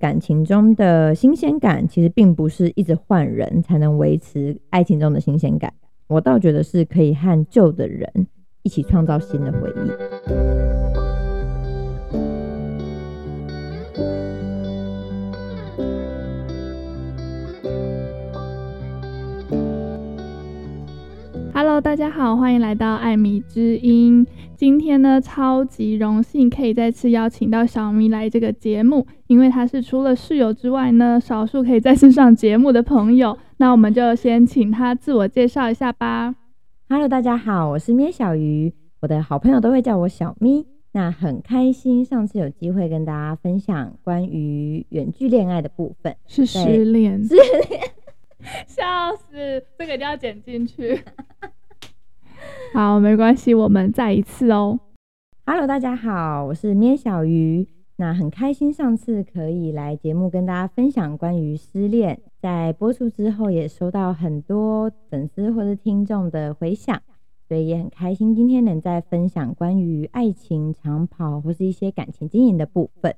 感情中的新鲜感，其实并不是一直换人才能维持爱情中的新鲜感。我倒觉得是可以和旧的人一起创造新的回忆。Hello，大家好，欢迎来到艾米之音。今天呢，超级荣幸可以再次邀请到小咪来这个节目，因为他是除了室友之外呢，少数可以再次上节目的朋友。那我们就先请他自我介绍一下吧。Hello，大家好，我是咩小鱼，我的好朋友都会叫我小咪。那很开心，上次有机会跟大家分享关于远距恋爱的部分，是失恋，失恋。笑死，这个一定要剪进去。好，没关系，我们再一次哦。Hello，大家好，我是咩小鱼。那很开心，上次可以来节目跟大家分享关于失恋，在播出之后也收到很多粉丝或者听众的回响，所以也很开心今天能再分享关于爱情长跑或是一些感情经营的部分。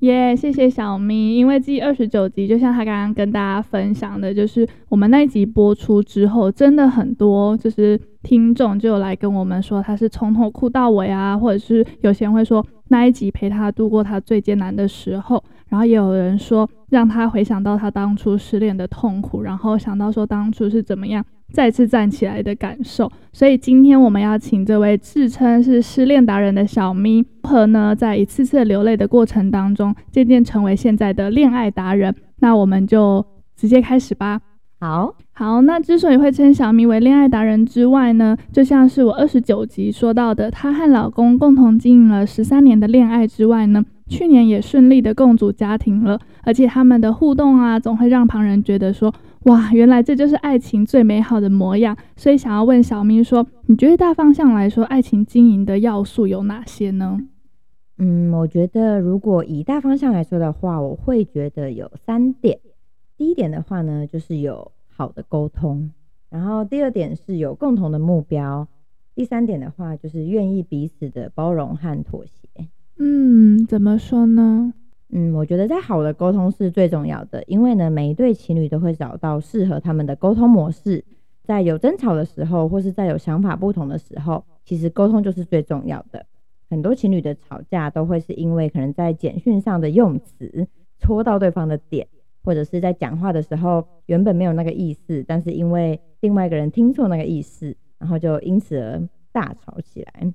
耶谢谢小咪。因为第二十九集，就像他刚刚跟大家分享的，就是我们那一集播出之后，真的很多就是听众就来跟我们说，他是从头哭到尾啊，或者是有些人会说那一集陪他度过他最艰难的时候，然后也有人说让他回想到他当初失恋的痛苦，然后想到说当初是怎么样。再次站起来的感受，所以今天我们要请这位自称是失恋达人的小咪，如何呢？在一次次流泪的过程当中，渐渐成为现在的恋爱达人。那我们就直接开始吧。好好，那之所以会称小咪为恋爱达人之外呢，就像是我二十九集说到的，她和老公共同经营了十三年的恋爱之外呢，去年也顺利的共组家庭了，而且他们的互动啊，总会让旁人觉得说。哇，原来这就是爱情最美好的模样。所以想要问小明说，你觉得大方向来说，爱情经营的要素有哪些呢？嗯，我觉得如果以大方向来说的话，我会觉得有三点。第一点的话呢，就是有好的沟通；然后第二点是有共同的目标；第三点的话就是愿意彼此的包容和妥协。嗯，怎么说呢？嗯，我觉得在好的沟通是最重要的，因为呢，每一对情侣都会找到适合他们的沟通模式。在有争吵的时候，或是在有想法不同的时候，其实沟通就是最重要的。很多情侣的吵架都会是因为可能在简讯上的用词戳到对方的点，或者是在讲话的时候原本没有那个意思，但是因为另外一个人听错那个意思，然后就因此而大吵起来。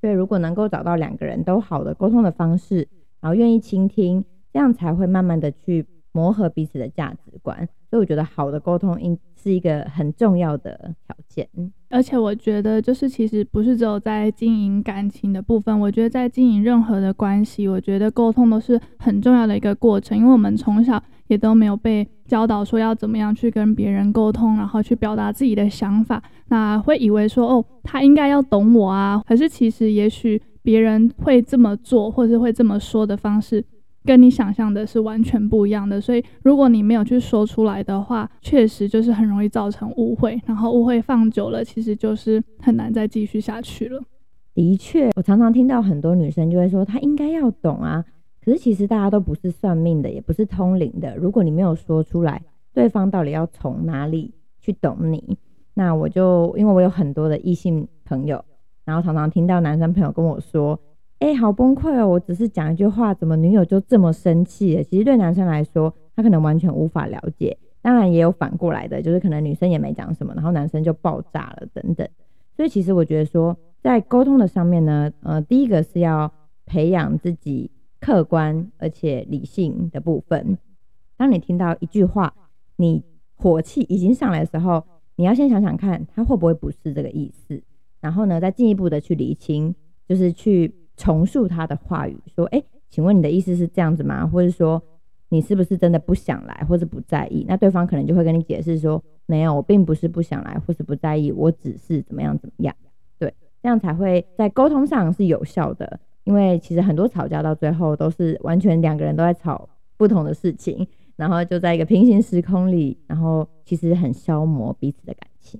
所以，如果能够找到两个人都好的沟通的方式。然后愿意倾听，这样才会慢慢的去磨合彼此的价值观。所以我觉得好的沟通应是一个很重要的条件。而且我觉得就是其实不是只有在经营感情的部分，我觉得在经营任何的关系，我觉得沟通都是很重要的一个过程。因为我们从小也都没有被教导说要怎么样去跟别人沟通，然后去表达自己的想法。那会以为说哦，他应该要懂我啊。可是其实也许。别人会这么做，或是会这么说的方式，跟你想象的是完全不一样的。所以，如果你没有去说出来的话，确实就是很容易造成误会。然后误会放久了，其实就是很难再继续下去了。的确，我常常听到很多女生就会说，她应该要懂啊。可是其实大家都不是算命的，也不是通灵的。如果你没有说出来，对方到底要从哪里去懂你？那我就因为我有很多的异性朋友。然后常常听到男生朋友跟我说：“哎，好崩溃哦！我只是讲一句话，怎么女友就这么生气了？”其实对男生来说，他可能完全无法了解。当然也有反过来的，就是可能女生也没讲什么，然后男生就爆炸了等等。所以其实我觉得说，在沟通的上面呢，呃，第一个是要培养自己客观而且理性的部分。当你听到一句话，你火气已经上来的时候，你要先想想看，他会不会不是这个意思。然后呢，再进一步的去理清，就是去重塑他的话语，说：“哎，请问你的意思是这样子吗？或者说你是不是真的不想来，或者不在意？”那对方可能就会跟你解释说：“没有，我并不是不想来，或是不在意，我只是怎么样怎么样。”对，这样才会在沟通上是有效的。因为其实很多吵架到最后都是完全两个人都在吵不同的事情，然后就在一个平行时空里，然后其实很消磨彼此的感情。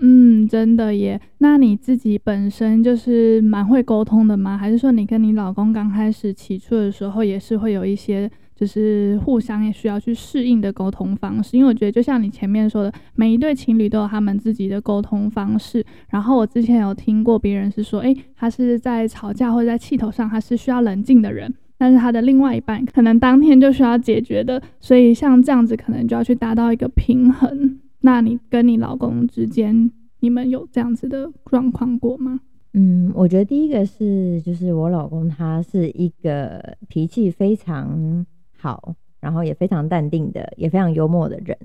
嗯，真的耶。那你自己本身就是蛮会沟通的吗？还是说你跟你老公刚开始起初的时候也是会有一些，就是互相也需要去适应的沟通方式。因为我觉得，就像你前面说的，每一对情侣都有他们自己的沟通方式。然后我之前有听过别人是说，诶，他是在吵架或者在气头上，他是需要冷静的人，但是他的另外一半可能当天就需要解决的。所以像这样子，可能就要去达到一个平衡。那你跟你老公之间，你们有这样子的状况过吗？嗯，我觉得第一个是，就是我老公他是一个脾气非常好，然后也非常淡定的，也非常幽默的人。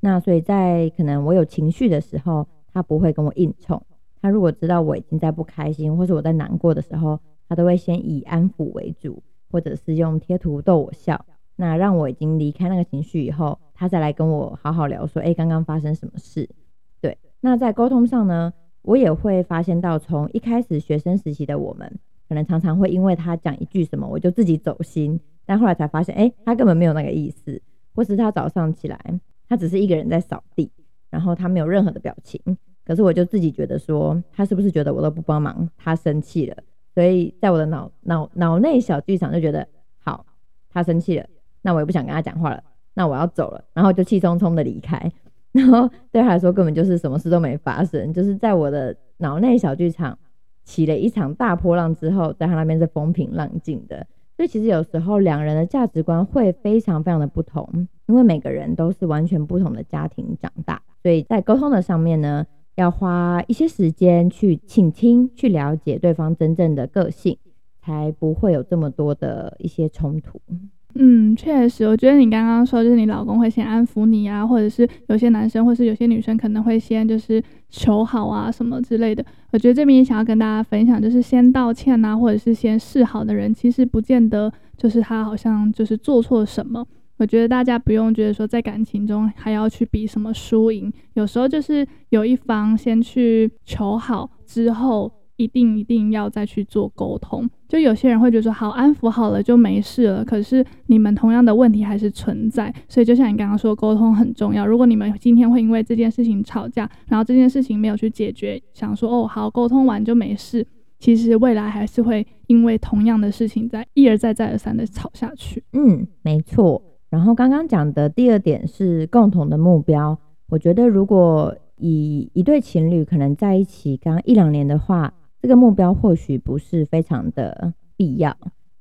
那所以在可能我有情绪的时候，他不会跟我硬冲。他如果知道我已经在不开心，或是我在难过的时候，他都会先以安抚为主，或者是用贴图逗我笑。那让我已经离开那个情绪以后，他再来跟我好好聊说，哎，刚刚发生什么事？对，那在沟通上呢？我也会发现到，从一开始学生时期的我们，可能常常会因为他讲一句什么，我就自己走心，但后来才发现，哎，他根本没有那个意思，或是他早上起来，他只是一个人在扫地，然后他没有任何的表情，可是我就自己觉得说，他是不是觉得我都不帮忙，他生气了？所以在我的脑脑脑内小剧场就觉得，好，他生气了，那我也不想跟他讲话了，那我要走了，然后就气冲冲的离开。然后对他来说根本就是什么事都没发生，就是在我的脑内小剧场起了一场大波浪之后，在他那边是风平浪静的。所以其实有时候两人的价值观会非常非常的不同，因为每个人都是完全不同的家庭长大，所以在沟通的上面呢，要花一些时间去倾听，去了解对方真正的个性，才不会有这么多的一些冲突。嗯，确实，我觉得你刚刚说就是你老公会先安抚你啊，或者是有些男生或是有些女生可能会先就是求好啊什么之类的。我觉得这边也想要跟大家分享，就是先道歉啊，或者是先示好的人，其实不见得就是他好像就是做错什么。我觉得大家不用觉得说在感情中还要去比什么输赢，有时候就是有一方先去求好之后。一定一定要再去做沟通，就有些人会觉得说好安抚好了就没事了，可是你们同样的问题还是存在，所以就像你刚刚说，沟通很重要。如果你们今天会因为这件事情吵架，然后这件事情没有去解决，想说哦好沟通完就没事，其实未来还是会因为同样的事情在一而再再而三的吵下去。嗯，没错。然后刚刚讲的第二点是共同的目标，我觉得如果以一对情侣可能在一起刚一两年的话。这个目标或许不是非常的必要，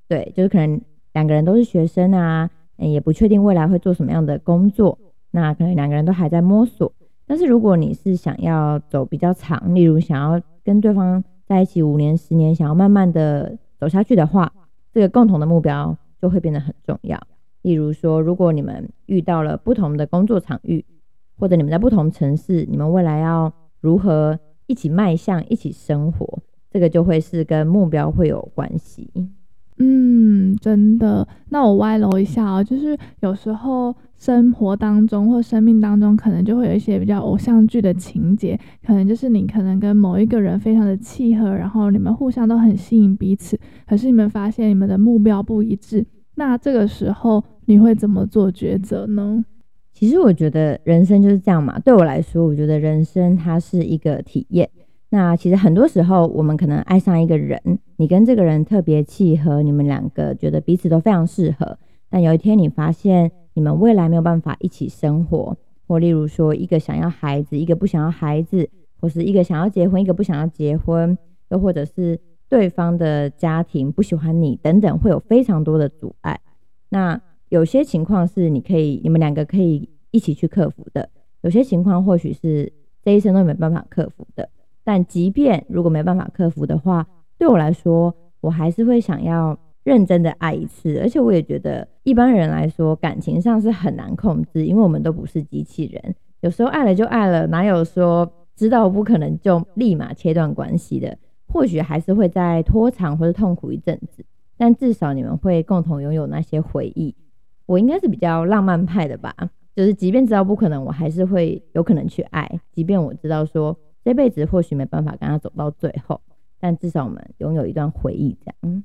对，就是可能两个人都是学生啊，也不确定未来会做什么样的工作，那可能两个人都还在摸索。但是如果你是想要走比较长，例如想要跟对方在一起五年、十年，想要慢慢的走下去的话，这个共同的目标就会变得很重要。例如说，如果你们遇到了不同的工作场域，或者你们在不同城市，你们未来要如何一起迈向、一起生活？这个就会是跟目标会有关系。嗯，真的。那我歪楼一下哦，就是有时候生活当中或生命当中，可能就会有一些比较偶像剧的情节，可能就是你可能跟某一个人非常的契合，然后你们互相都很吸引彼此，可是你们发现你们的目标不一致，那这个时候你会怎么做抉择呢？其实我觉得人生就是这样嘛。对我来说，我觉得人生它是一个体验。那其实很多时候，我们可能爱上一个人，你跟这个人特别契合，你们两个觉得彼此都非常适合。但有一天你发现，你们未来没有办法一起生活，或例如说，一个想要孩子，一个不想要孩子，或是一个想要结婚，一个不想要结婚，又或者是对方的家庭不喜欢你等等，会有非常多的阻碍。那有些情况是你可以，你们两个可以一起去克服的；有些情况或许是这一生都没办法克服的。但即便如果没办法克服的话，对我来说，我还是会想要认真的爱一次。而且我也觉得，一般人来说，感情上是很难控制，因为我们都不是机器人。有时候爱了就爱了，哪有说知道不可能就立马切断关系的？或许还是会再拖长或者痛苦一阵子，但至少你们会共同拥有那些回忆。我应该是比较浪漫派的吧，就是即便知道不可能，我还是会有可能去爱，即便我知道说。这辈子或许没办法跟他走到最后，但至少我们拥有一段回忆。这样，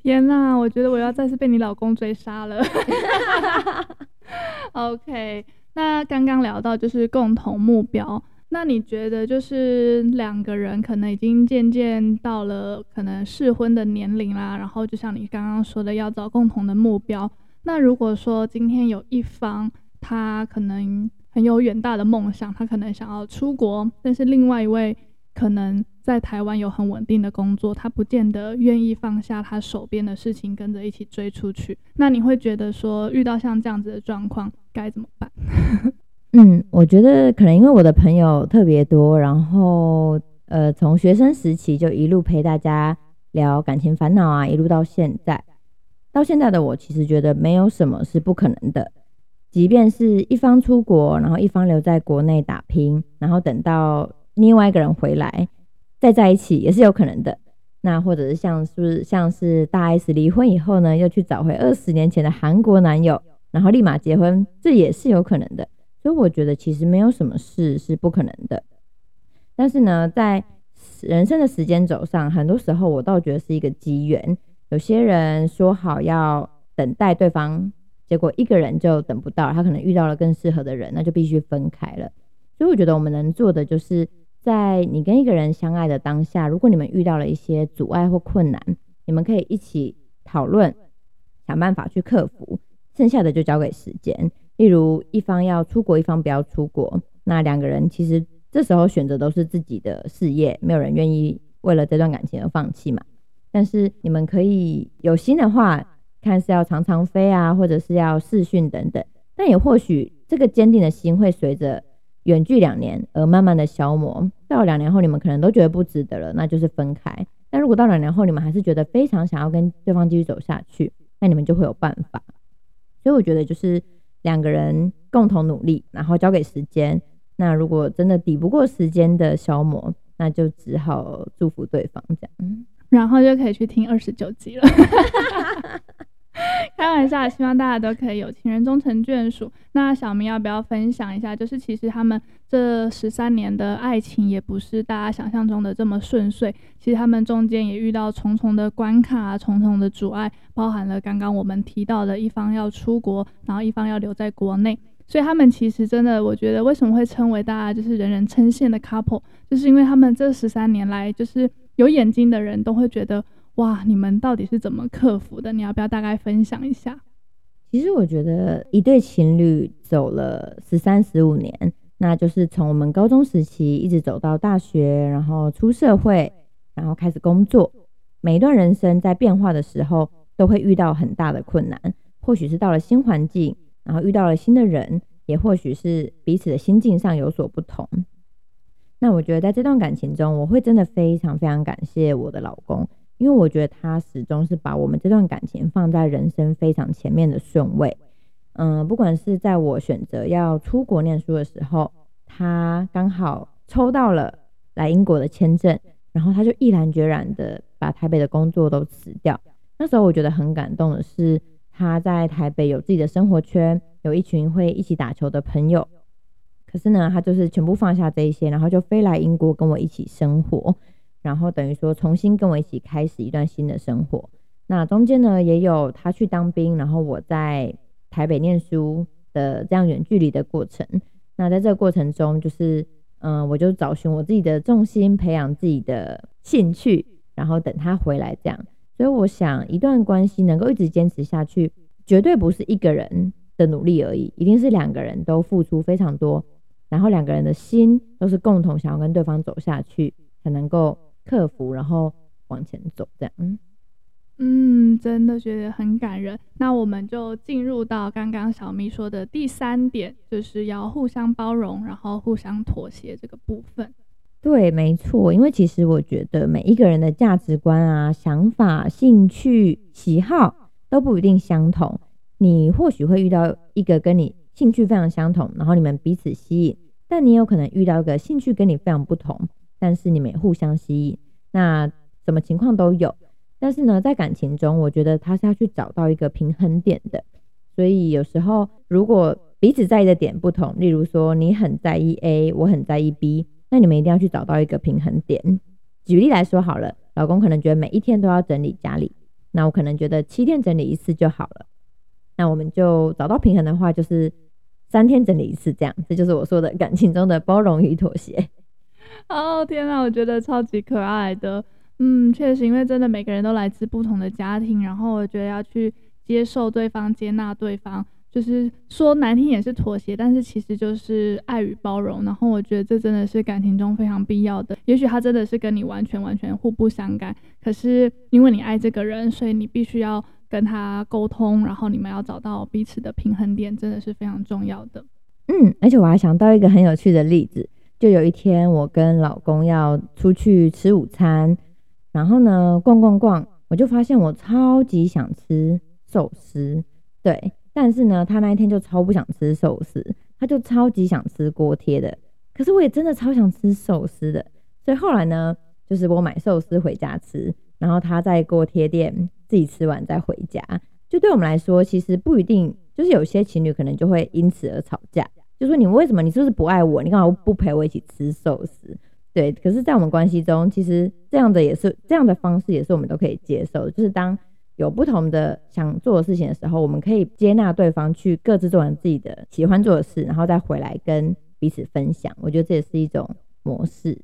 天哪，我觉得我要再次被你老公追杀了。OK，那刚刚聊到就是共同目标，那你觉得就是两个人可能已经渐渐到了可能适婚的年龄啦，然后就像你刚刚说的，要找共同的目标，那如果说今天有一方他可能很有远大的梦想，他可能想要出国，但是另外一位可能在台湾有很稳定的工作，他不见得愿意放下他手边的事情跟着一起追出去。那你会觉得说遇到像这样子的状况该怎么办？嗯，我觉得可能因为我的朋友特别多，然后呃，从学生时期就一路陪大家聊感情烦恼啊，一路到现在。到现在的我，其实觉得没有什么是不可能的。即便是一方出国，然后一方留在国内打拼，然后等到另外一个人回来再在一起，也是有可能的。那或者是像是不是像是大 S 离婚以后呢，又去找回二十年前的韩国男友，然后立马结婚，这也是有可能的。所以我觉得其实没有什么事是不可能的。但是呢，在人生的时间轴上，很多时候我倒觉得是一个机缘。有些人说好要等待对方，结果一个人就等不到，他可能遇到了更适合的人，那就必须分开了。所以我觉得我们能做的，就是在你跟一个人相爱的当下，如果你们遇到了一些阻碍或困难，你们可以一起讨论，想办法去克服，剩下的就交给时间。例如一方要出国，一方不要出国，那两个人其实这时候选择都是自己的事业，没有人愿意为了这段感情而放弃嘛。但是你们可以有心的话，看是要常常飞啊，或者是要试训等等。但也或许这个坚定的心会随着远距两年而慢慢的消磨。到两年后，你们可能都觉得不值得了，那就是分开。但如果到两年后，你们还是觉得非常想要跟对方继续走下去，那你们就会有办法。所以我觉得就是两个人共同努力，然后交给时间。那如果真的抵不过时间的消磨，那就只好祝福对方这样。然后就可以去听二十九集了，开玩笑，希望大家都可以有情人终成眷属。那小明要不要分享一下？就是其实他们这十三年的爱情也不是大家想象中的这么顺遂，其实他们中间也遇到重重的关卡、重重的阻碍，包含了刚刚我们提到的一方要出国，然后一方要留在国内。所以他们其实真的，我觉得为什么会称为大家就是人人称羡的 couple，就是因为他们这十三年来就是。有眼睛的人都会觉得，哇，你们到底是怎么克服的？你要不要大概分享一下？其实我觉得一对情侣走了十三、十五年，那就是从我们高中时期一直走到大学，然后出社会，然后开始工作。每一段人生在变化的时候，都会遇到很大的困难。或许是到了新环境，然后遇到了新的人，也或许是彼此的心境上有所不同。那我觉得在这段感情中，我会真的非常非常感谢我的老公，因为我觉得他始终是把我们这段感情放在人生非常前面的顺位。嗯，不管是在我选择要出国念书的时候，他刚好抽到了来英国的签证，然后他就毅然决然的把台北的工作都辞掉。那时候我觉得很感动的是，他在台北有自己的生活圈，有一群会一起打球的朋友。可是呢，他就是全部放下这一些，然后就飞来英国跟我一起生活，然后等于说重新跟我一起开始一段新的生活。那中间呢，也有他去当兵，然后我在台北念书的这样远距离的过程。那在这个过程中，就是嗯、我就找寻我自己的重心，培养自己的兴趣，然后等他回来这样。所以我想，一段关系能够一直坚持下去，绝对不是一个人的努力而已，一定是两个人都付出非常多。然后两个人的心都是共同想要跟对方走下去，才能够克服，然后往前走。这样，嗯，真的觉得很感人。那我们就进入到刚刚小咪说的第三点，就是要互相包容，然后互相妥协这个部分。对，没错。因为其实我觉得每一个人的价值观啊、想法、兴趣、喜好都不一定相同。你或许会遇到一个跟你。兴趣非常相同，然后你们彼此吸引，但你有可能遇到一个兴趣跟你非常不同，但是你们也互相吸引，那什么情况都有。但是呢，在感情中，我觉得他是要去找到一个平衡点的。所以有时候如果彼此在意的点不同，例如说你很在意 A，我很在意 B，那你们一定要去找到一个平衡点。举例来说好了，老公可能觉得每一天都要整理家里，那我可能觉得七天整理一次就好了。那我们就找到平衡的话，就是。三天整理一次，这样，这就是我说的感情中的包容与妥协。哦，天哪，我觉得超级可爱的。嗯，确实，因为真的每个人都来自不同的家庭，然后我觉得要去接受对方、接纳对方，就是说难听也是妥协，但是其实就是爱与包容。然后我觉得这真的是感情中非常必要的。也许他真的是跟你完全完全互不相干，可是因为你爱这个人，所以你必须要跟他沟通，然后你们要找到彼此的平衡点，真的是非常重要的。嗯，而且我还想到一个很有趣的例子，就有一天我跟老公要出去吃午餐，然后呢，逛逛逛，我就发现我超级想吃寿司，对，但是呢，他那一天就超不想吃寿司，他就超级想吃锅贴的，可是我也真的超想吃寿司的，所以后来呢，就是我买寿司回家吃，然后他在锅贴店自己吃完再回家，就对我们来说，其实不一定，就是有些情侣可能就会因此而吵架。就说你为什么？你是不是不爱我？你干嘛不陪我一起吃寿司？对，可是，在我们关系中，其实这样的也是这样的方式，也是我们都可以接受。就是当有不同的想做的事情的时候，我们可以接纳对方去各自做完自己的喜欢做的事，然后再回来跟彼此分享。我觉得这也是一种模式。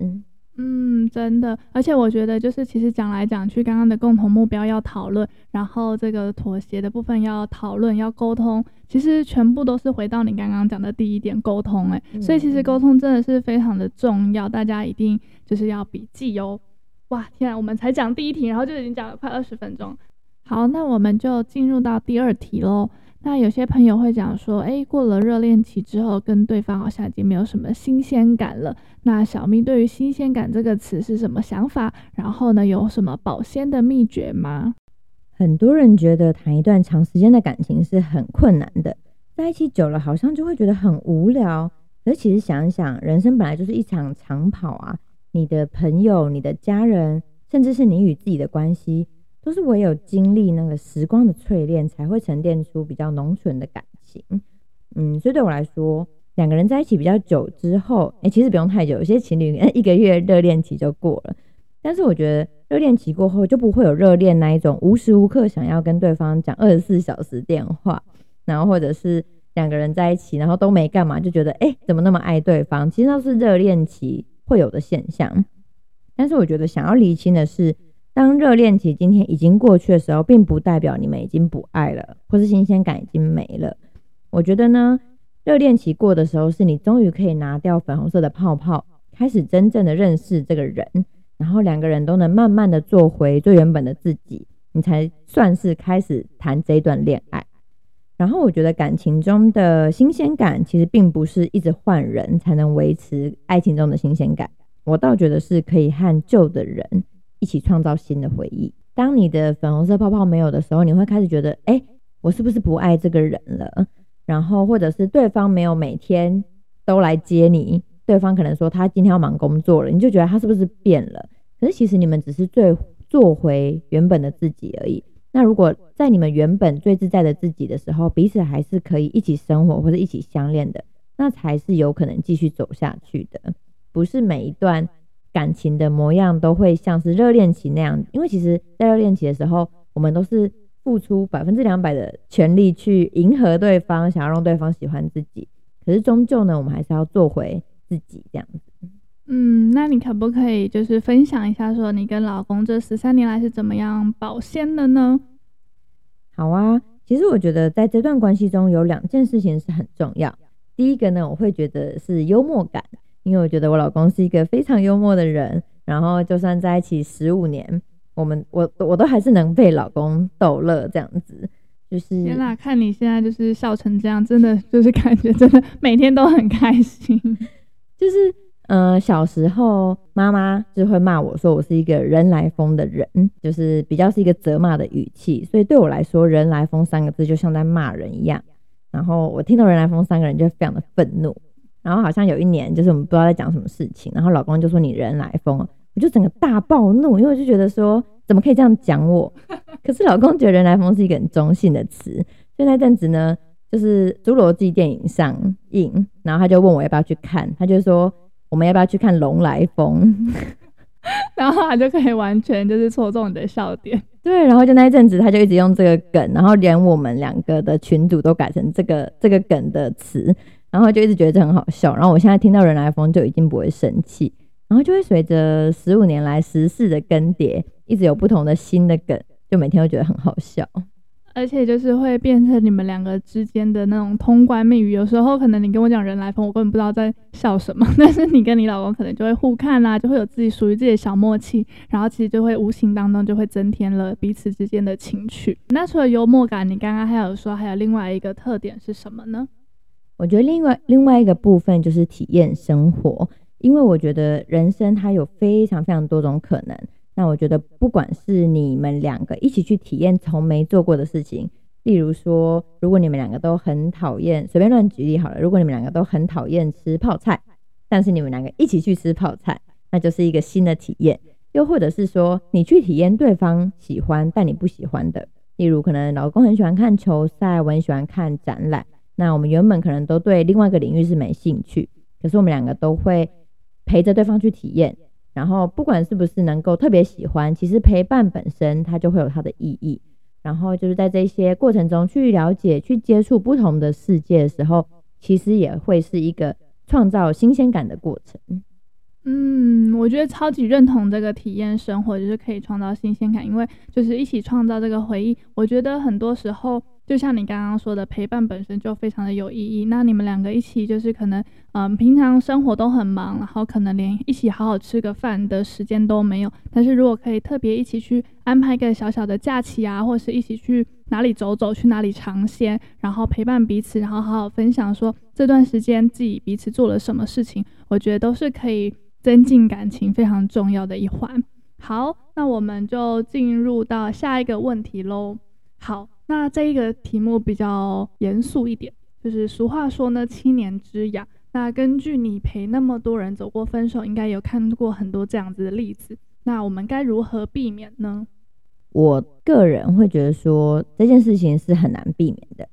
真的，而且我觉得就是其实讲来讲去，刚刚的共同目标要讨论，然后这个妥协的部分要讨论，要沟通，其实全部都是回到你刚刚讲的第一点沟通，哎、嗯，所以其实沟通真的是非常的重要，大家一定就是要笔记哟。哇，天啊，我们才讲第一题，然后就已经讲了快二十分钟。好，那我们就进入到第二题喽。那有些朋友会讲说，诶，过了热恋期之后，跟对方好像已经没有什么新鲜感了。那小咪对于“新鲜感”这个词是什么想法？然后呢，有什么保鲜的秘诀吗？很多人觉得谈一段长时间的感情是很困难的，在一起久了好像就会觉得很无聊。而其实想想，人生本来就是一场长跑啊，你的朋友、你的家人，甚至是你与自己的关系。都是唯有经历那个时光的淬炼，才会沉淀出比较浓醇的感情。嗯，所以对我来说，两个人在一起比较久之后，哎、其实不用太久，有些情侣一个月热恋期就过了。但是我觉得热恋期过后就不会有热恋那一种无时无刻想要跟对方讲二十四小时电话，然后或者是两个人在一起，然后都没干嘛，就觉得哎、怎么那么爱对方？其实都是热恋期会有的现象。但是我觉得想要厘清的是。当热恋期今天已经过去的时候，并不代表你们已经不爱了，或是新鲜感已经没了。我觉得呢，热恋期过的时候，是你终于可以拿掉粉红色的泡泡，开始真正的认识这个人，然后两个人都能慢慢的做回最原本的自己，你才算是开始谈这段恋爱。然后我觉得感情中的新鲜感，其实并不是一直换人才能维持爱情中的新鲜感，我倒觉得是可以和旧的人。一起创造新的回忆。当你的粉红色泡泡没有的时候，你会开始觉得，哎，我是不是不爱这个人了？然后，或者是对方没有每天都来接你，对方可能说他今天要忙工作了，你就觉得他是不是变了？可是其实你们只是最做回原本的自己而已。那如果在你们原本最自在的自己的时候，彼此还是可以一起生活或者一起相恋的，那才是有可能继续走下去的。不是每一段。感情的模样都会像是热恋期那样，因为其实，在热恋期的时候，我们都是付出百分之两百的全力去迎合对方，想要让对方喜欢自己。可是终究呢，我们还是要做回自己这样子。嗯，那你可不可以就是分享一下，说你跟老公这十三年来是怎么样保鲜的呢？好啊，其实我觉得在这段关系中有两件事情是很重要。第一个呢，我会觉得是幽默感。因为我觉得我老公是一个非常幽默的人，然后就算在一起十五年，我们我我都还是能被老公逗乐这样子。就是天哪，看你现在就是笑成这样，真的就是感觉真的每天都很开心。就是呃，小时候妈妈就会骂我说我是一个人来疯的人，就是比较是一个责骂的语气，所以对我来说“人来疯”三个字就像在骂人一样。然后我听到“人来疯”三个人就非常的愤怒。然后好像有一年，就是我们不知道在讲什么事情，然后老公就说你人来疯，我就整个大暴怒，因为我就觉得说怎么可以这样讲我？可是老公觉得人来疯是一个很中性的词，所以那阵子呢，就是《侏罗纪》电影上映，然后他就问我要不要去看，他就说我们要不要去看《龙来疯》，然后他就可以完全就是戳中你的笑点。对，然后就那一阵子他就一直用这个梗，然后连我们两个的群组都改成这个这个梗的词。然后就一直觉得这很好笑，然后我现在听到人来疯就已经不会生气，然后就会随着十五年来时事的更迭，一直有不同的新的梗，就每天都觉得很好笑。而且就是会变成你们两个之间的那种通关密语。有时候可能你跟我讲人来疯，我根本不知道在笑什么，但是你跟你老公可能就会互看啦、啊，就会有自己属于自己的小默契，然后其实就会无形当中就会增添了彼此之间的情趣。那除了幽默感，你刚刚还有说还有另外一个特点是什么呢？我觉得另外另外一个部分就是体验生活，因为我觉得人生它有非常非常多种可能。那我觉得，不管是你们两个一起去体验从没做过的事情，例如说，如果你们两个都很讨厌，随便乱举例好了，如果你们两个都很讨厌吃泡菜，但是你们两个一起去吃泡菜，那就是一个新的体验。又或者是说，你去体验对方喜欢但你不喜欢的，例如可能老公很喜欢看球赛，我很喜欢看展览，那我们原本可能都对另外一个领域是没兴趣，可是我们两个都会陪着对方去体验。然后不管是不是能够特别喜欢，其实陪伴本身它就会有它的意义。然后就是在这些过程中去了解、去接触不同的世界的时候，其实也会是一个创造新鲜感的过程。嗯，我觉得超级认同这个体验生活，就是可以创造新鲜感，因为就是一起创造这个回忆。我觉得很多时候。就像你刚刚说的，陪伴本身就非常的有意义。那你们两个一起，就是可能，嗯，平常生活都很忙，然后可能连一起好好吃个饭的时间都没有。但是如果可以特别一起去安排一个小小的假期啊，或是一起去哪里走走，去哪里尝鲜，然后陪伴彼此，然后好好分享说这段时间自己彼此做了什么事情，我觉得都是可以增进感情非常重要的一环。好，那我们就进入到下一个问题喽。好。那这一个题目比较严肃一点，就是俗话说呢，七年之痒。那根据你陪那么多人走过分手，应该有看过很多这样子的例子。那我们该如何避免呢？我个人会觉得说这件事情是很难避免的。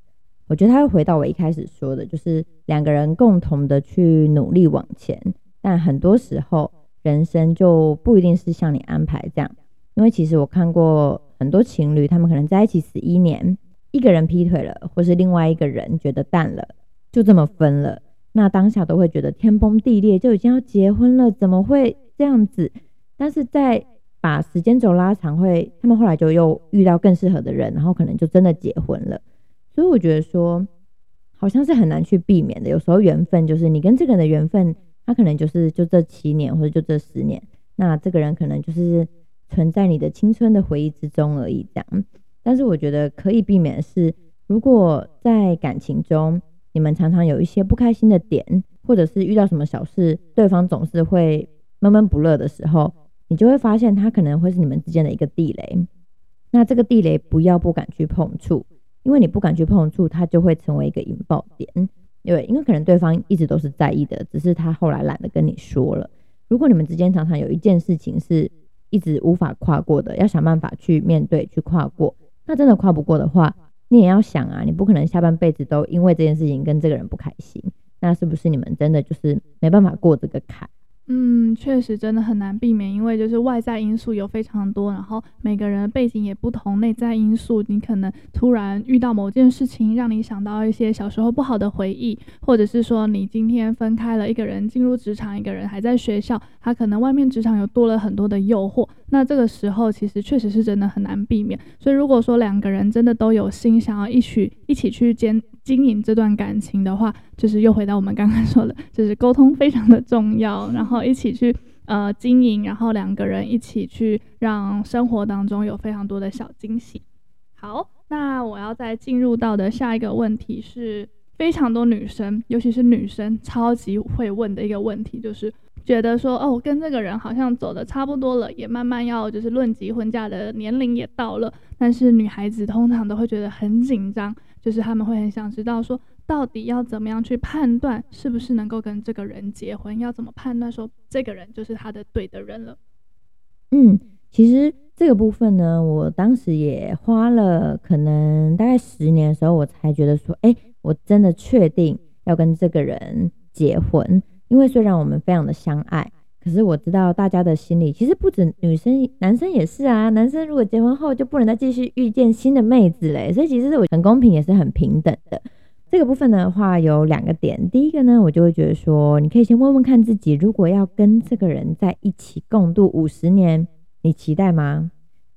我觉得他会回到我一开始说的，就是两个人共同的去努力往前。但很多时候，人生就不一定是像你安排这样，因为其实我看过。很多情侣，他们可能在一起十一年，一个人劈腿了，或是另外一个人觉得淡了，就这么分了。那当下都会觉得天崩地裂，就已经要结婚了，怎么会这样子？但是在把时间轴拉长，会他们后来就又遇到更适合的人，然后可能就真的结婚了。所以我觉得说，好像是很难去避免的。有时候缘分就是你跟这个人的缘分，他可能就是就这七年，或者就这十年，那这个人可能就是。存在你的青春的回忆之中而已，这样。但是我觉得可以避免的是，如果在感情中你们常常有一些不开心的点，或者是遇到什么小事，对方总是会闷闷不乐的时候，你就会发现他可能会是你们之间的一个地雷。那这个地雷不要不敢去碰触，因为你不敢去碰触，它就会成为一个引爆点。对，因为可能对方一直都是在意的，只是他后来懒得跟你说了。如果你们之间常常有一件事情是。一直无法跨过的，要想办法去面对，去跨过。那真的跨不过的话，你也要想啊，你不可能下半辈子都因为这件事情跟这个人不开心。那是不是你们真的就是没办法过这个坎？嗯，确实真的很难避免，因为就是外在因素有非常多，然后每个人背景也不同，内在因素你可能突然遇到某件事情，让你想到一些小时候不好的回忆，或者是说你今天分开了，一个人进入职场，一个人还在学校，他可能外面职场又多了很多的诱惑，那这个时候其实确实是真的很难避免。所以如果说两个人真的都有心想要一起一起去坚经营这段感情的话，就是又回到我们刚刚 说的，就是沟通非常的重要，然后一起去呃经营，然后两个人一起去让生活当中有非常多的小惊喜。好，那我要再进入到的下一个问题是非常多女生，尤其是女生超级会问的一个问题，就是觉得说哦，跟这个人好像走得差不多了，也慢慢要就是论及婚嫁的年龄也到了，但是女孩子通常都会觉得很紧张。就是他们会很想知道说，到底要怎么样去判断是不是能够跟这个人结婚？要怎么判断说这个人就是他的对的人了？嗯，其实这个部分呢，我当时也花了可能大概十年的时候，我才觉得说，哎，我真的确定要跟这个人结婚。因为虽然我们非常的相爱。可是我知道大家的心里其实不止女生，男生也是啊。男生如果结婚后就不能再继续遇见新的妹子嘞，所以其实是我很公平，也是很平等的。这个部分的话有两个点，第一个呢，我就会觉得说，你可以先问问看自己，如果要跟这个人在一起共度五十年，你期待吗？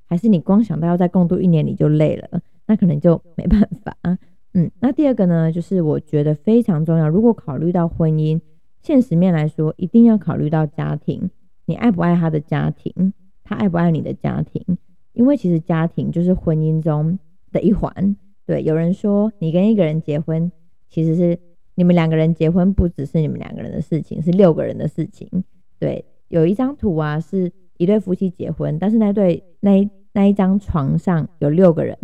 还是你光想到要再共度一年你就累了？那可能就没办法啊。嗯，那第二个呢，就是我觉得非常重要。如果考虑到婚姻，现实面来说，一定要考虑到家庭。你爱不爱他的家庭？他爱不爱你的家庭？因为其实家庭就是婚姻中的一环。对，有人说你跟一个人结婚，其实是你们两个人结婚，不只是你们两个人的事情，是六个人的事情。对，有一张图啊，是一对夫妻结婚，但是那对那一那一张床上有六个人。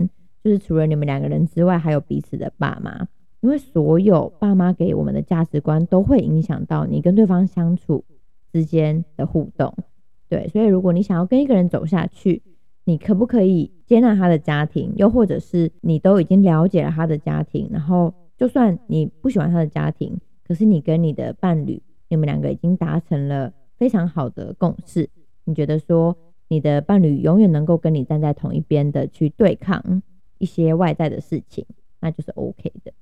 就是除了你们两个人之外，还有彼此的爸妈，因为所有爸妈给我们的价值观都会影响到你跟对方相处之间的互动。对，所以如果你想要跟一个人走下去，你可不可以接纳他的家庭？又或者是你都已经了解了他的家庭，然后就算你不喜欢他的家庭，可是你跟你的伴侣，你们两个已经达成了非常好的共识，你觉得说你的伴侣永远能够跟你站在同一边的去对抗一些外在的事情，那就是 OK 的。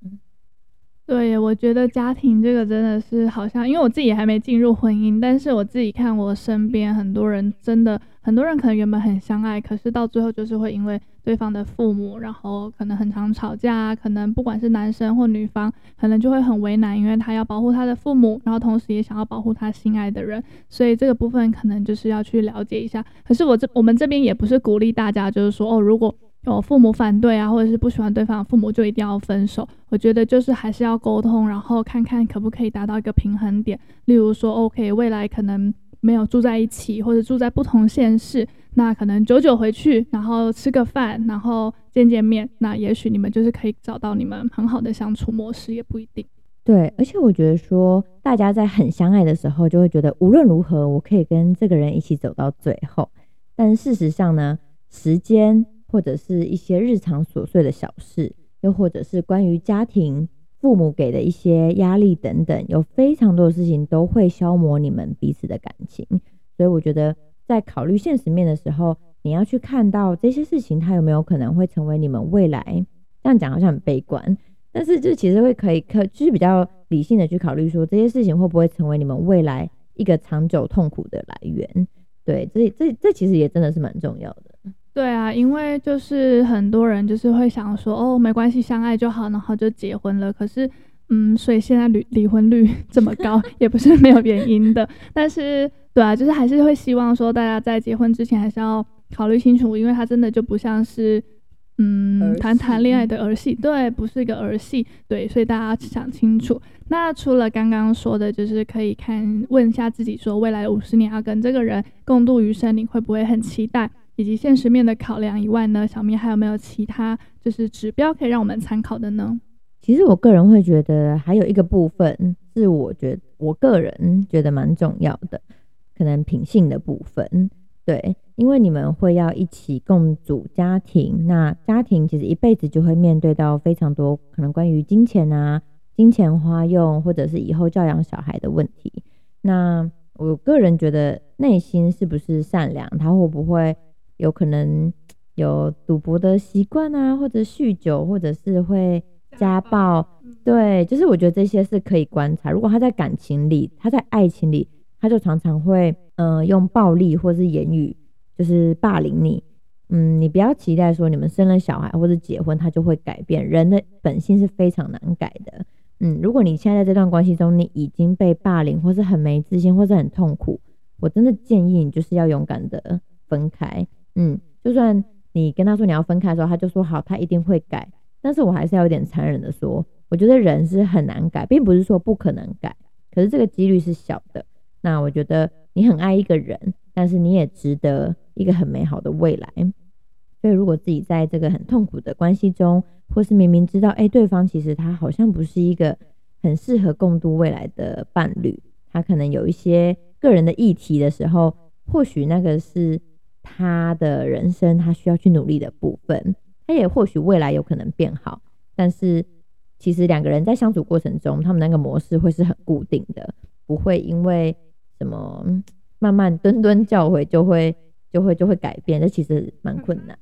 对，我觉得家庭这个真的是好像，因为我自己还没进入婚姻，但是我自己看我身边很多人，真的很多人可能原本很相爱，可是到最后就是会因为对方的父母，然后可能很常吵架，可能不管是男生或女方，可能就会很为难，因为他要保护他的父母，然后同时也想要保护他心爱的人，所以这个部分可能就是要去了解一下。可是我这我们这边也不是鼓励大家，就是说哦，如果有父母反对啊，或者是不喜欢对方的父母，就一定要分手。我觉得就是还是要沟通，然后看看可不可以达到一个平衡点。例如说，OK，未来可能没有住在一起，或者住在不同县市，那可能久久回去，然后吃个饭，然后见见面，那也许你们就是可以找到你们很好的相处模式，也不一定。对，而且我觉得说，大家在很相爱的时候，就会觉得无论如何，我可以跟这个人一起走到最后。但事实上呢，时间。或者是一些日常琐碎的小事，又或者是关于家庭、父母给的一些压力等等，有非常多的事情都会消磨你们彼此的感情。所以我觉得，在考虑现实面的时候，你要去看到这些事情，它有没有可能会成为你们未来。这样讲好像很悲观，但是就其实会可以可，就是比较理性的去考虑说，这些事情会不会成为你们未来一个长久痛苦的来源？对，这这这其实也真的是蛮重要的。对啊，因为就是很多人就是会想说，哦，没关系，相爱就好，然后就结婚了。可是，嗯，所以现在离离婚率 这么高，也不是没有原因的。但是，对啊，就是还是会希望说，大家在结婚之前还是要考虑清楚，因为它真的就不像是，嗯，谈谈恋爱的儿戏，对，不是一个儿戏，对，所以大家想清楚。那除了刚刚说的，就是可以看问一下自己，说未来五十年要跟这个人共度余生，你会不会很期待？以及现实面的考量以外呢，小明还有没有其他就是指标可以让我们参考的呢？其实我个人会觉得还有一个部分是我觉得我个人觉得蛮重要的，可能品性的部分。对，因为你们会要一起共组家庭，那家庭其实一辈子就会面对到非常多可能关于金钱啊、金钱花用，或者是以后教养小孩的问题。那我个人觉得内心是不是善良，他会不会？有可能有赌博的习惯啊，或者酗酒，或者是会家暴。对，就是我觉得这些是可以观察。如果他在感情里，他在爱情里，他就常常会呃用暴力或是言语就是霸凌你。嗯，你不要期待说你们生了小孩或者结婚，他就会改变。人的本性是非常难改的。嗯，如果你现在在这段关系中，你已经被霸凌，或是很没自信，或是很痛苦，我真的建议你就是要勇敢的分开。嗯，就算你跟他说你要分开的时候，他就说好，他一定会改。但是我还是要有点残忍的说，我觉得人是很难改，并不是说不可能改，可是这个几率是小的。那我觉得你很爱一个人，但是你也值得一个很美好的未来。所以如果自己在这个很痛苦的关系中，或是明明知道，哎，对方其实他好像不是一个很适合共度未来的伴侣，他可能有一些个人的议题的时候，或许那个是。他的人生，他需要去努力的部分，他也或许未来有可能变好，但是其实两个人在相处过程中，他们那个模式会是很固定的，不会因为什么慢慢蹲蹲教诲就会就会就会改变，这其实蛮困难。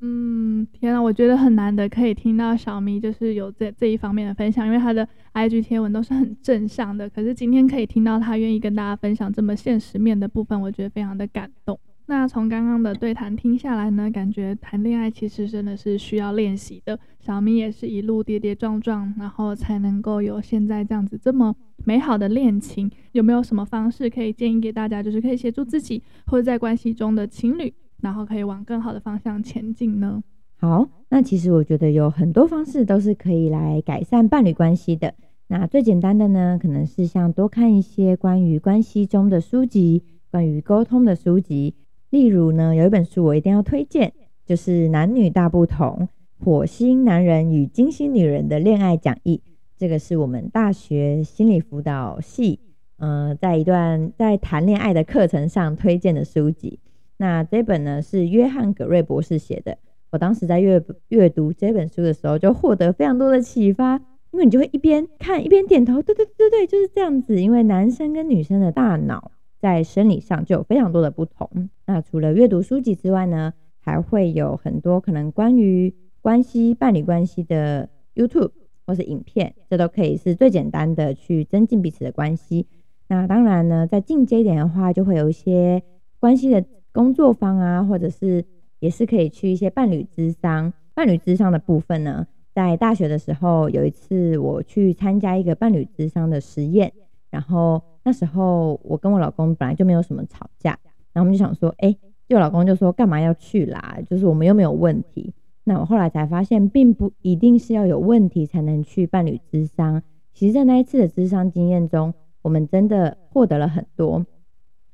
嗯，天啊，我觉得很难得可以听到小咪就是有这这一方面的分享，因为他的 IG 贴文都是很正向的，可是今天可以听到他愿意跟大家分享这么现实面的部分，我觉得非常的感动。那从刚刚的对谈听下来呢，感觉谈恋爱其实真的是需要练习的。小咪也是一路跌跌撞撞，然后才能够有现在这样子这么美好的恋情。有没有什么方式可以建议给大家，就是可以协助自己或者在关系中的情侣，然后可以往更好的方向前进呢？好，那其实我觉得有很多方式都是可以来改善伴侣关系的。那最简单的呢，可能是像多看一些关于关系中的书籍，关于沟通的书籍。例如呢，有一本书我一定要推荐，就是《男女大不同：火星男人与金星女人的恋爱讲义》。这个是我们大学心理辅导系，呃，在一段在谈恋爱的课程上推荐的书籍。那这本呢是约翰·葛瑞博士写的。我当时在阅阅读这本书的时候，就获得非常多的启发，因为你就会一边看一边点头，对对对对，就是这样子。因为男生跟女生的大脑。在生理上就有非常多的不同。那除了阅读书籍之外呢，还会有很多可能关于关系、伴侣关系的 YouTube 或是影片，这都可以是最简单的去增进彼此的关系。那当然呢，在进阶一点的话，就会有一些关系的工作坊啊，或者是也是可以去一些伴侣之商。伴侣之商的部分呢，在大学的时候有一次我去参加一个伴侣之商的实验，然后。那时候我跟我老公本来就没有什么吵架，然后我们就想说，哎，就老公就说干嘛要去啦？就是我们又没有问题。那我后来才发现，并不一定是要有问题才能去伴侣咨商。其实，在那一次的咨商经验中，我们真的获得了很多，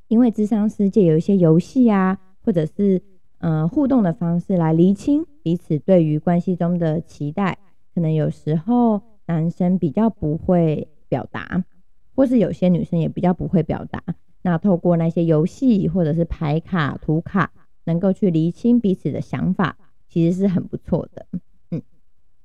因为咨商师借有一些游戏啊，或者是嗯、互动的方式来厘清彼此对于关系中的期待。可能有时候男生比较不会表达。或是有些女生也比较不会表达，那透过那些游戏或者是牌卡、图卡，能够去厘清彼此的想法，其实是很不错的。嗯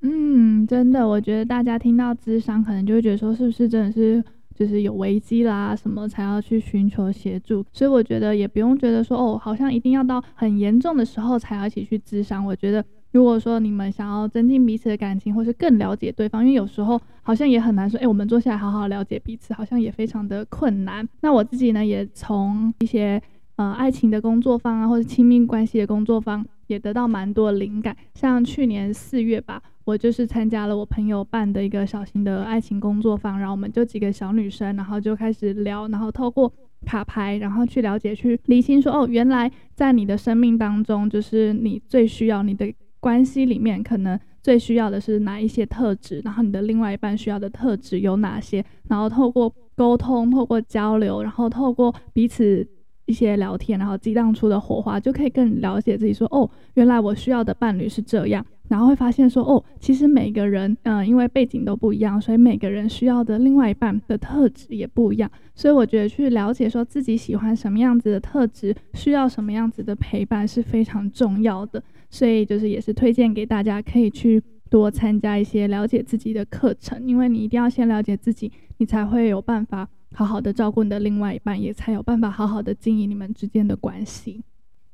嗯，真的，我觉得大家听到咨商，可能就会觉得说，是不是真的是就是有危机啦什么才要去寻求协助？所以我觉得也不用觉得说，哦，好像一定要到很严重的时候才要一起去咨商。我觉得。如果说你们想要增进彼此的感情，或是更了解对方，因为有时候好像也很难说，哎，我们坐下来好好了解彼此，好像也非常的困难。那我自己呢，也从一些呃爱情的工作坊啊，或者亲密关系的工作坊，也得到蛮多灵感。像去年四月吧，我就是参加了我朋友办的一个小型的爱情工作坊，然后我们就几个小女生，然后就开始聊，然后透过卡牌，然后去了解、去厘清说，哦，原来在你的生命当中，就是你最需要你的。关系里面可能最需要的是哪一些特质，然后你的另外一半需要的特质有哪些，然后透过沟通、透过交流，然后透过彼此一些聊天，然后激荡出的火花，就可以更了解自己说，哦，原来我需要的伴侣是这样。然后会发现说，哦，其实每个人，嗯、因为背景都不一样，所以每个人需要的另外一半的特质也不一样。所以我觉得去了解说自己喜欢什么样子的特质，需要什么样子的陪伴是非常重要的。所以就是也是推荐给大家，可以去多参加一些了解自己的课程，因为你一定要先了解自己，你才会有办法好好的照顾你的另外一半，也才有办法好好的经营你们之间的关系。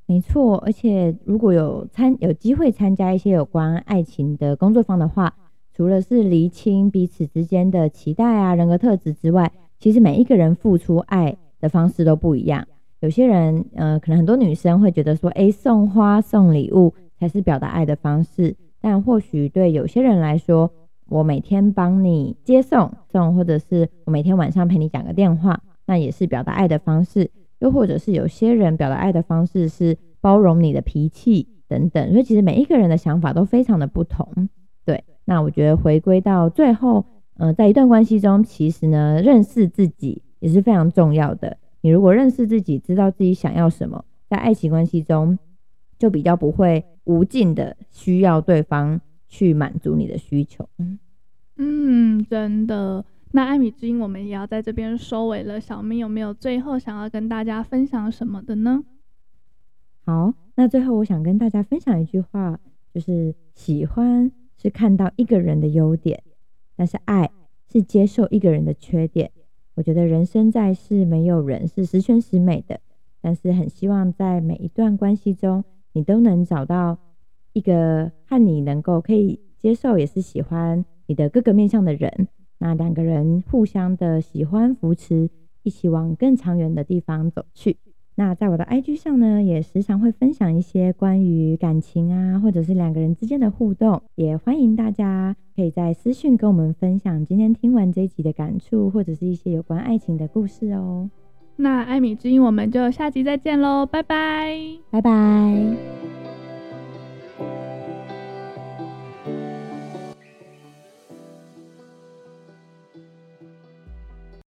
没错，而且如果有参有机会参加一些有关爱情的工作坊的话，除了是厘清彼此之间的期待啊、人格特质之外，其实每一个人付出爱的方式都不一样。有些人，呃，可能很多女生会觉得说，诶，送花、送礼物才是表达爱的方式。但或许对有些人来说，我每天帮你接送送，或者是我每天晚上陪你讲个电话，那也是表达爱的方式。又或者是有些人表达爱的方式是包容你的脾气等等，所以其实每一个人的想法都非常的不同。对，那我觉得回归到最后，呃，在一段关系中，其实呢，认识自己也是非常重要的。你如果认识自己，知道自己想要什么，在爱情关系中就比较不会无尽的需要对方去满足你的需求。嗯，真的。那艾米之音，我们也要在这边收尾了。小明有没有最后想要跟大家分享什么的呢？好，那最后我想跟大家分享一句话，就是喜欢是看到一个人的优点，但是爱是接受一个人的缺点。我觉得人生在世，没有人是十全十美的，但是很希望在每一段关系中，你都能找到一个和你能够可以接受，也是喜欢你的各个面向的人。那两个人互相的喜欢扶持，一起往更长远的地方走去。那在我的 IG 上呢，也时常会分享一些关于感情啊，或者是两个人之间的互动，也欢迎大家可以在私讯跟我们分享今天听完这一集的感触，或者是一些有关爱情的故事哦。那艾米之音，我们就下集再见喽，拜拜，拜拜。